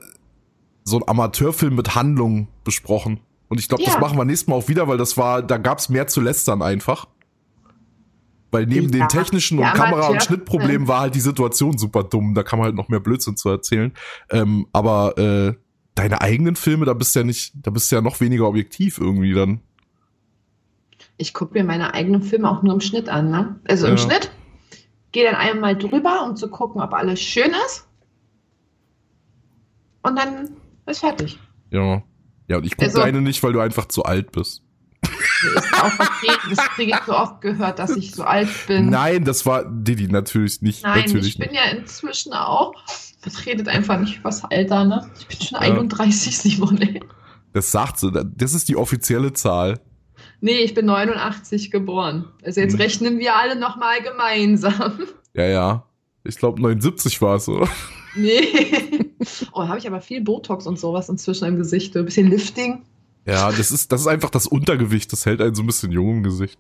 so einen Amateurfilm mit Handlung besprochen. Und ich glaube, ja. das machen wir nächstes Mal auch wieder, weil das war, da gab's mehr zu lästern einfach. Weil neben ja, den technischen und Kamera- und Schnittproblemen war halt die Situation super dumm. Da kann man halt noch mehr Blödsinn zu erzählen. Ähm, aber äh, deine eigenen Filme, da bist du ja nicht, da bist du ja noch weniger objektiv irgendwie dann. Ich gucke mir meine eigenen Filme auch nur im Schnitt an, ne? Also im ja. Schnitt. Gehe dann einmal drüber, um zu gucken, ob alles schön ist. Und dann ist fertig. Ja. Ja, und ich gucke also, deine nicht, weil du einfach zu alt bist. Ist auch okay, das kriege ich so oft gehört, dass ich so alt bin. Nein, das war Didi natürlich nicht. Nein, natürlich ich bin nicht. ja inzwischen auch. Das redet einfach nicht was Alter, ne? Ich bin schon ja. 31, Simone. Das sagt sie. Das ist die offizielle Zahl. Nee, ich bin 89 geboren. Also jetzt hm. rechnen wir alle nochmal gemeinsam. Ja, ja. Ich glaube 79 war es, oder? Nee. (laughs) Oh, habe ich aber viel Botox und sowas inzwischen im Gesicht. Ein bisschen Lifting. Ja, das ist, das ist einfach das Untergewicht. Das hält einen so ein bisschen jung im Gesicht.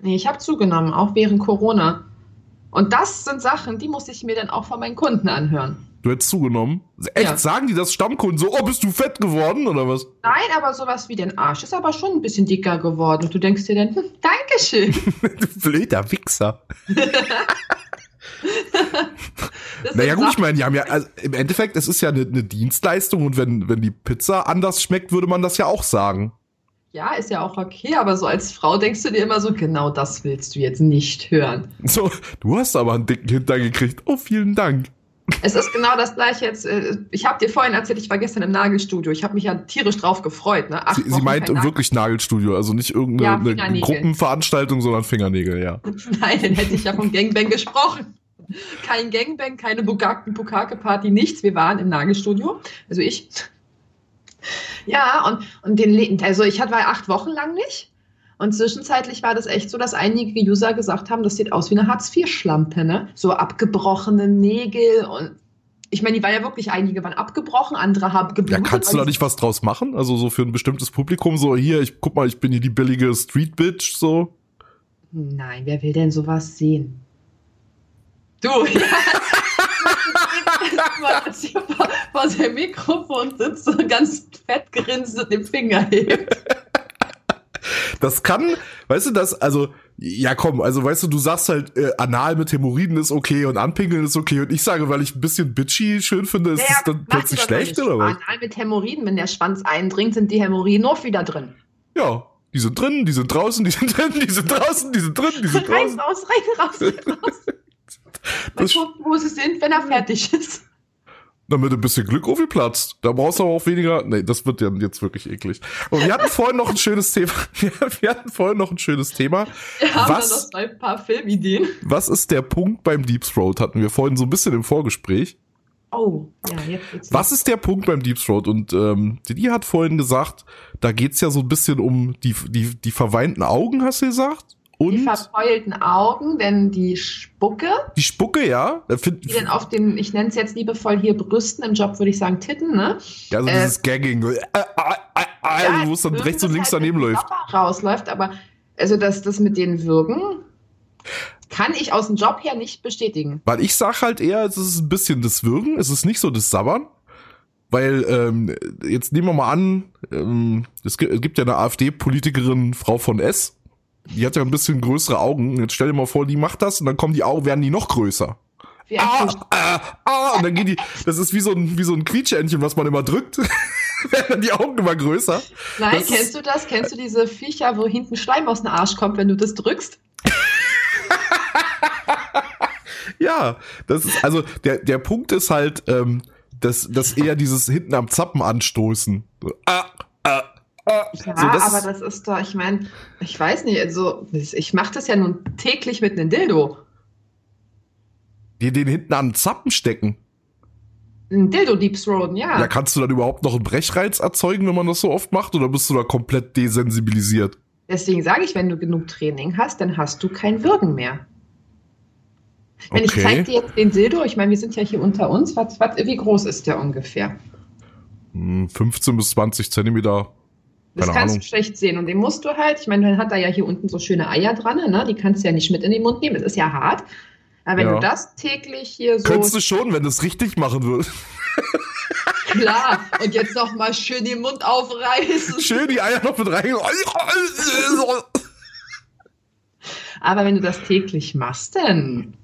Nee, ich habe zugenommen, auch während Corona. Und das sind Sachen, die muss ich mir dann auch von meinen Kunden anhören. Du hättest zugenommen? Echt? Ja. Sagen die das Stammkunden so, oh, bist du fett geworden oder was? Nein, aber sowas wie den Arsch ist aber schon ein bisschen dicker geworden. Und du denkst dir dann, hm, Dankeschön. du (laughs) blöder Wichser. (laughs) (laughs) naja gut, ich meine, die haben ja, also im Endeffekt, es ist ja eine, eine Dienstleistung und wenn, wenn die Pizza anders schmeckt, würde man das ja auch sagen. Ja, ist ja auch okay, aber so als Frau denkst du dir immer so, genau das willst du jetzt nicht hören. So, du hast aber einen dicken Hintern gekriegt. Oh, vielen Dank. Es ist genau das gleiche jetzt. Äh, ich habe dir vorhin erzählt, ich war gestern im Nagelstudio. Ich habe mich ja tierisch drauf gefreut. Ne? Sie, sie, meint wirklich Nagelstudio, also nicht irgendeine ja, Gruppenveranstaltung, sondern Fingernägel, ja. (laughs) Nein, dann hätte ich ja vom Gangbang gesprochen. Kein Gangbang, keine Bukake-Party, nichts. Wir waren im Nagelstudio. Also ich. Ja, und, und den, also ich hatte acht Wochen lang nicht. Und zwischenzeitlich war das echt so, dass einige User gesagt haben, das sieht aus wie eine Hartz-IV-Schlampe, ne? So abgebrochene Nägel und ich meine, die war ja wirklich, einige waren abgebrochen, andere haben geblutet. Ja, kannst du da nicht was draus machen? Also so für ein bestimmtes Publikum, so hier, ich guck mal, ich bin hier die billige Street-Bitch, so? Nein, wer will denn sowas sehen? Du, (laughs) ja. vor, vor seinem Mikrofon sitzt und ganz fett grinst und den Finger hebt. Das kann, weißt du, das, also, ja komm, also weißt du, du sagst halt, äh, anal mit Hämorrhoiden ist okay und anpinkeln ist okay und ich sage, weil ich ein bisschen bitchy schön finde, ist naja, es dann plötzlich schlecht oder was? Anal mit Hämorrhoiden, wenn der Schwanz eindringt, sind die Hämorrhoiden auch wieder drin. Ja, die sind drin, die sind draußen, die sind drin, die sind draußen, die sind drin, die sind draußen. Rein, raus, rein, raus, rein, raus. (laughs) Mal gucken, wo sie sind, wenn er fertig ist. Damit ein bisschen Glück aufgeplatzt. Da brauchst du aber auch weniger. Nee, das wird ja jetzt wirklich eklig. Und wir hatten vorhin noch ein schönes Thema. (laughs) Wir hatten vorhin noch ein schönes Thema. Wir haben was, noch ein paar Filmideen. Was ist der Punkt beim Deep Throat? Hatten wir vorhin so ein bisschen im Vorgespräch. Oh, ja, jetzt wird's Was ist der Punkt beim Deep Throat? Und ähm, die hat vorhin gesagt, da geht's ja so ein bisschen um die, die, die verweinten Augen, hast du gesagt? Und die verbeulten Augen, denn die Spucke. Die Spucke, ja. Die denn auf den, ich nenne es jetzt liebevoll hier Brüsten, im Job würde ich sagen Titten, ne? Ja, so äh, dieses Gagging, äh, äh, äh, äh ja, wo es dann rechts und links halt daneben läuft. Rausläuft, aber also das, das mit den Würgen kann ich aus dem Job her nicht bestätigen. Weil ich sag halt eher, es ist ein bisschen das Würgen, es ist nicht so das Sabbern. Weil, ähm, jetzt nehmen wir mal an, ähm, es gibt ja eine AfD-Politikerin, Frau von S., die hat ja ein bisschen größere Augen. Jetzt stell dir mal vor, die macht das und dann kommen die Augen, werden die noch größer. Wie ah, ah, ah, und dann geht die, das ist wie so ein, wie so ein Quietschentchen, was man immer drückt. (laughs) werden dann die Augen immer größer. Nein, das kennst du das? Kennst du diese Viecher, wo hinten Schleim aus dem Arsch kommt, wenn du das drückst? (laughs) ja, das ist, also, der, der Punkt ist halt, ähm, dass, dass eher dieses hinten am Zappen anstoßen. So, ah, ah, ja, so, das aber das ist doch, ich meine, ich weiß nicht, also ich mache das ja nun täglich mit einem Dildo. Die den hinten an den Zappen stecken. Ein Dildo Deep Throaten, ja. Ja, kannst du dann überhaupt noch einen Brechreiz erzeugen, wenn man das so oft macht, oder bist du da komplett desensibilisiert? Deswegen sage ich, wenn du genug Training hast, dann hast du kein Würgen mehr. Wenn okay. ich zeige dir jetzt den Dildo, ich meine, wir sind ja hier unter uns, was, was, wie groß ist der ungefähr? 15 hm, bis 20 Zentimeter das Keine kannst Ahnung. du schlecht sehen. Und den musst du halt, ich meine, dann hat er ja hier unten so schöne Eier dran, ne? Die kannst du ja nicht mit in den Mund nehmen. Das ist ja hart. Aber wenn ja. du das täglich hier so. Könntest du schon, wenn du es richtig machen würdest. Klar. Und jetzt noch mal schön den Mund aufreißen. Schön die Eier noch mit rein. Aber wenn du das täglich machst, dann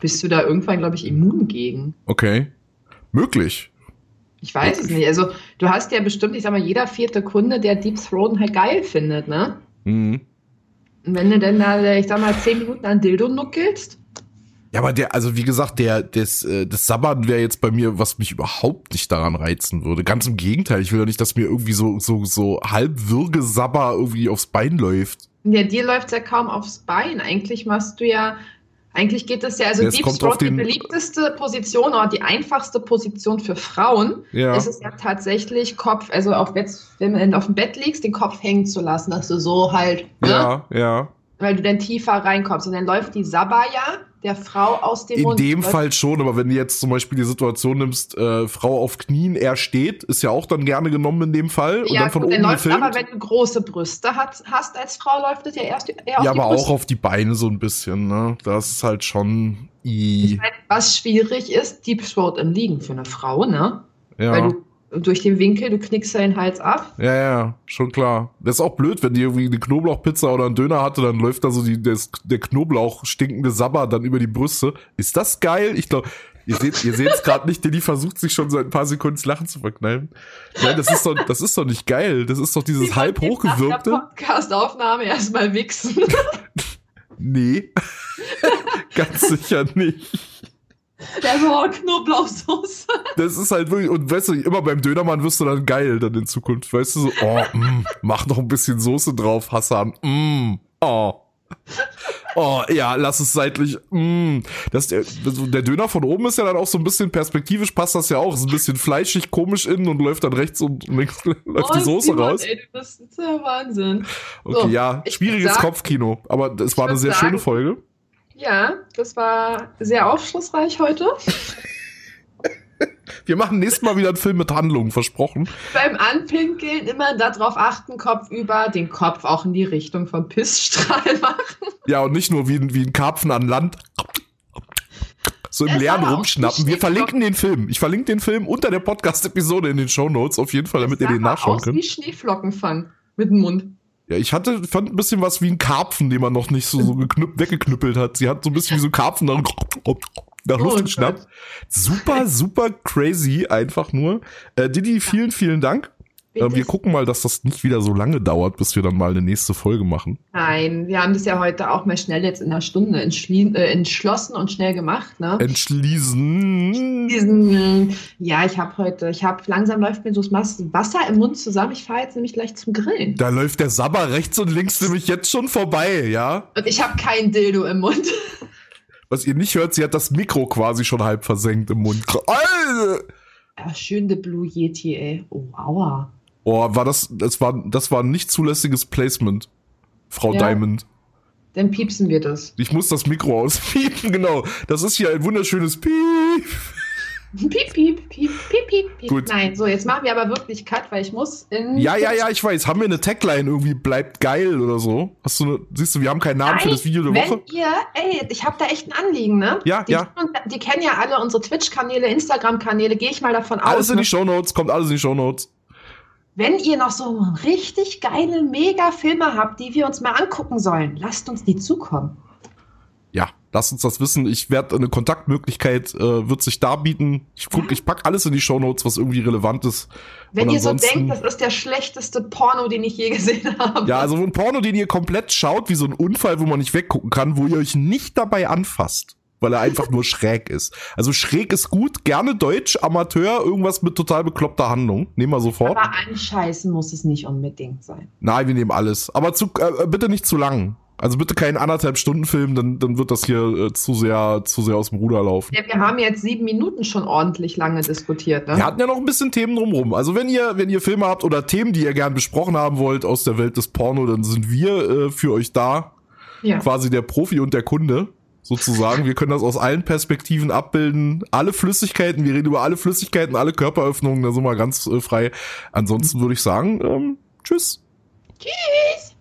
bist du da irgendwann, glaube ich, immun gegen. Okay. Möglich. Ich weiß es nicht. Also, du hast ja bestimmt, ich sag mal, jeder vierte Kunde, der Deep Throaten halt geil findet, ne? Mhm. Und wenn du denn da, ich sag mal, zehn Minuten an Dildo nuckelst. Ja, aber der, also wie gesagt, der, das, äh, das Sabbern wäre jetzt bei mir, was mich überhaupt nicht daran reizen würde. Ganz im Gegenteil, ich will ja nicht, dass mir irgendwie so, so, so halb Sabber irgendwie aufs Bein läuft. Ja, dir läuft ja kaum aufs Bein. Eigentlich machst du ja Eigentlich geht es ja, also Deep Throat, die beliebteste Position oder die einfachste Position für Frauen ja. ist es ja tatsächlich Kopf, also auf, Bett, wenn du auf dem Bett liegst, den Kopf hängen zu lassen, dass du so halt, ne? Ja, ja. Weil du dann tiefer reinkommst. Und dann läuft die Sabaya der Frau aus dem In Mund. In dem Fall schon, aber wenn du jetzt zum Beispiel die Situation nimmst, äh, Frau auf Knien, er steht, ist ja auch dann gerne genommen in dem Fall. Und ja, dann von gut, oben läuft, gefilmt. aber wenn du große Brüste hat, hast als Frau, läuft es ja erst eher auf Ja, aber Brüste. auch auf die Beine so ein bisschen, ne? Das ist halt schon. I. Ich mein, was schwierig ist, Deep Throat im Liegen für eine Frau, ne? Ja. Weil du durch den Winkel, du knickst deinen Hals ab. Ja, ja, schon klar. Das ist auch blöd, wenn die irgendwie eine Knoblauchpizza oder einen Döner hatte, dann läuft da so die, das, der Knoblauch stinkende Sabber dann über die Brüste. Ist das geil? Ich glaube, ihr seht, ihr seht es gerade nicht, denn die versucht sich schon seit ein paar Sekunden das Lachen zu verkneifen. Nein, das ist doch, das ist doch nicht geil. Das ist doch dieses die halb hochgewirkte. Podcast-Aufnahme erstmal wichsen. (laughs) nee. (laughs) Ganz sicher nicht. Der so Knoblauchsoße. Das ist halt wirklich, und weißt du, immer beim Dönermann wirst du dann geil dann in Zukunft. Weißt du, so, oh, mm, mach noch ein bisschen Soße drauf, Hassan. Mm, oh. Oh, ja, lass es seitlich. Mm. Das, der, der Döner von oben ist ja dann auch so ein bisschen perspektivisch, passt das ja auch. Ist ein bisschen fleischig, komisch innen und läuft dann rechts und links läuft oh, die Soße Simon, raus. Ey, das ist ja Wahnsinn. Okay, so, ja, schwieriges Kopfkino. Aber es war eine sehr sagen, schöne Folge. Ja, das war sehr aufschlussreich heute. (laughs) Wir machen nächstes Mal wieder einen Film mit Handlungen, versprochen. Beim Anpinkeln immer darauf achten, Kopf über, den Kopf auch in die Richtung vom Pissstrahl (laughs) machen. Ja, und nicht nur wie, wie ein Karpfen an Land. So im Leeren rumschnappen. Wir verlinken den Film. Ich verlinke den Film unter der Podcast-Episode in den Show Notes auf jeden Fall, damit ihr den nachschauen könnt. Wie Schneeflockenfang mit dem Mund. Ja, ich hatte, fand ein bisschen was wie ein Karpfen, den man noch nicht so, so geknüpp, weggeknüppelt hat. Sie hat so ein bisschen wie so ein Karpfen nach, nach Luft oh, geschnappt. Super, super crazy, einfach nur. Äh, Didi, vielen, vielen Dank. Äh, wir gucken mal, dass das nicht wieder so lange dauert, bis wir dann mal eine nächste Folge machen. Nein, wir haben das ja heute auch mal schnell jetzt in einer Stunde äh, entschlossen und schnell gemacht. Ne? Entschließen. Diesen, ja, ich habe heute, ich habe langsam läuft mir so das Wasser im Mund zusammen. Ich fahre jetzt nämlich gleich zum Grillen. Da läuft der Sabber rechts und links nämlich jetzt schon vorbei, ja? Und ich habe kein Dildo im Mund. Was ihr nicht hört, sie hat das Mikro quasi schon halb versenkt im Mund. Alter! Ja, schön der Blue Yeti, ey. Oh, aua. Oh, war das, das war, das war ein nicht zulässiges Placement, Frau ja. Diamond. Dann piepsen wir das. Ich muss das Mikro auspiepen, (laughs) genau. Das ist hier ein wunderschönes Piep. Piep, piep, piep, piep, piep, piep. Gut. Nein, so, jetzt machen wir aber wirklich Cut, weil ich muss in. Ja, ja, ja, ich weiß. Haben wir eine Tagline irgendwie bleibt geil oder so? Hast du eine, siehst du, wir haben keinen Namen Nein, für das Video der wenn Woche. Ihr, ey, ich habe da echt ein Anliegen, ne? Ja, die ja. Die kennen ja alle unsere Twitch-Kanäle, Instagram-Kanäle, gehe ich mal davon alles aus. Alles in die ne? Shownotes, kommt alles in die Shownotes wenn ihr noch so richtig geile Mega-Filme habt, die wir uns mal angucken sollen, lasst uns die zukommen. Ja, lasst uns das wissen. Ich werde eine Kontaktmöglichkeit äh, wird sich da bieten. Ich guck, ich pack alles in die Show Notes, was irgendwie relevant ist. Wenn ihr so denkt, das ist der schlechteste Porno, den ich je gesehen habe. Ja, also ein Porno, den ihr komplett schaut, wie so ein Unfall, wo man nicht weggucken kann, wo ihr euch nicht dabei anfasst weil er einfach nur schräg ist. Also schräg ist gut, gerne Deutsch, Amateur, irgendwas mit total bekloppter Handlung. Nehmen wir sofort. Aber anscheißen muss es nicht unbedingt sein. Nein, wir nehmen alles. Aber zu, äh, bitte nicht zu lang. Also bitte keinen anderthalb Stunden Film, dann, dann wird das hier äh, zu sehr, zu sehr aus dem Ruder laufen. Ja, wir haben jetzt sieben Minuten schon ordentlich lange diskutiert. Ne? Wir hatten ja noch ein bisschen Themen drumrum. Also wenn ihr, wenn ihr Filme habt oder Themen, die ihr gern besprochen haben wollt aus der Welt des Porno, dann sind wir äh, für euch da. Ja. Quasi der Profi und der Kunde sozusagen. Wir können das aus allen Perspektiven abbilden. Alle Flüssigkeiten, wir reden über alle Flüssigkeiten, alle Körperöffnungen, da sind wir ganz äh, frei. Ansonsten würde ich sagen, ähm, tschüss. Tschüss.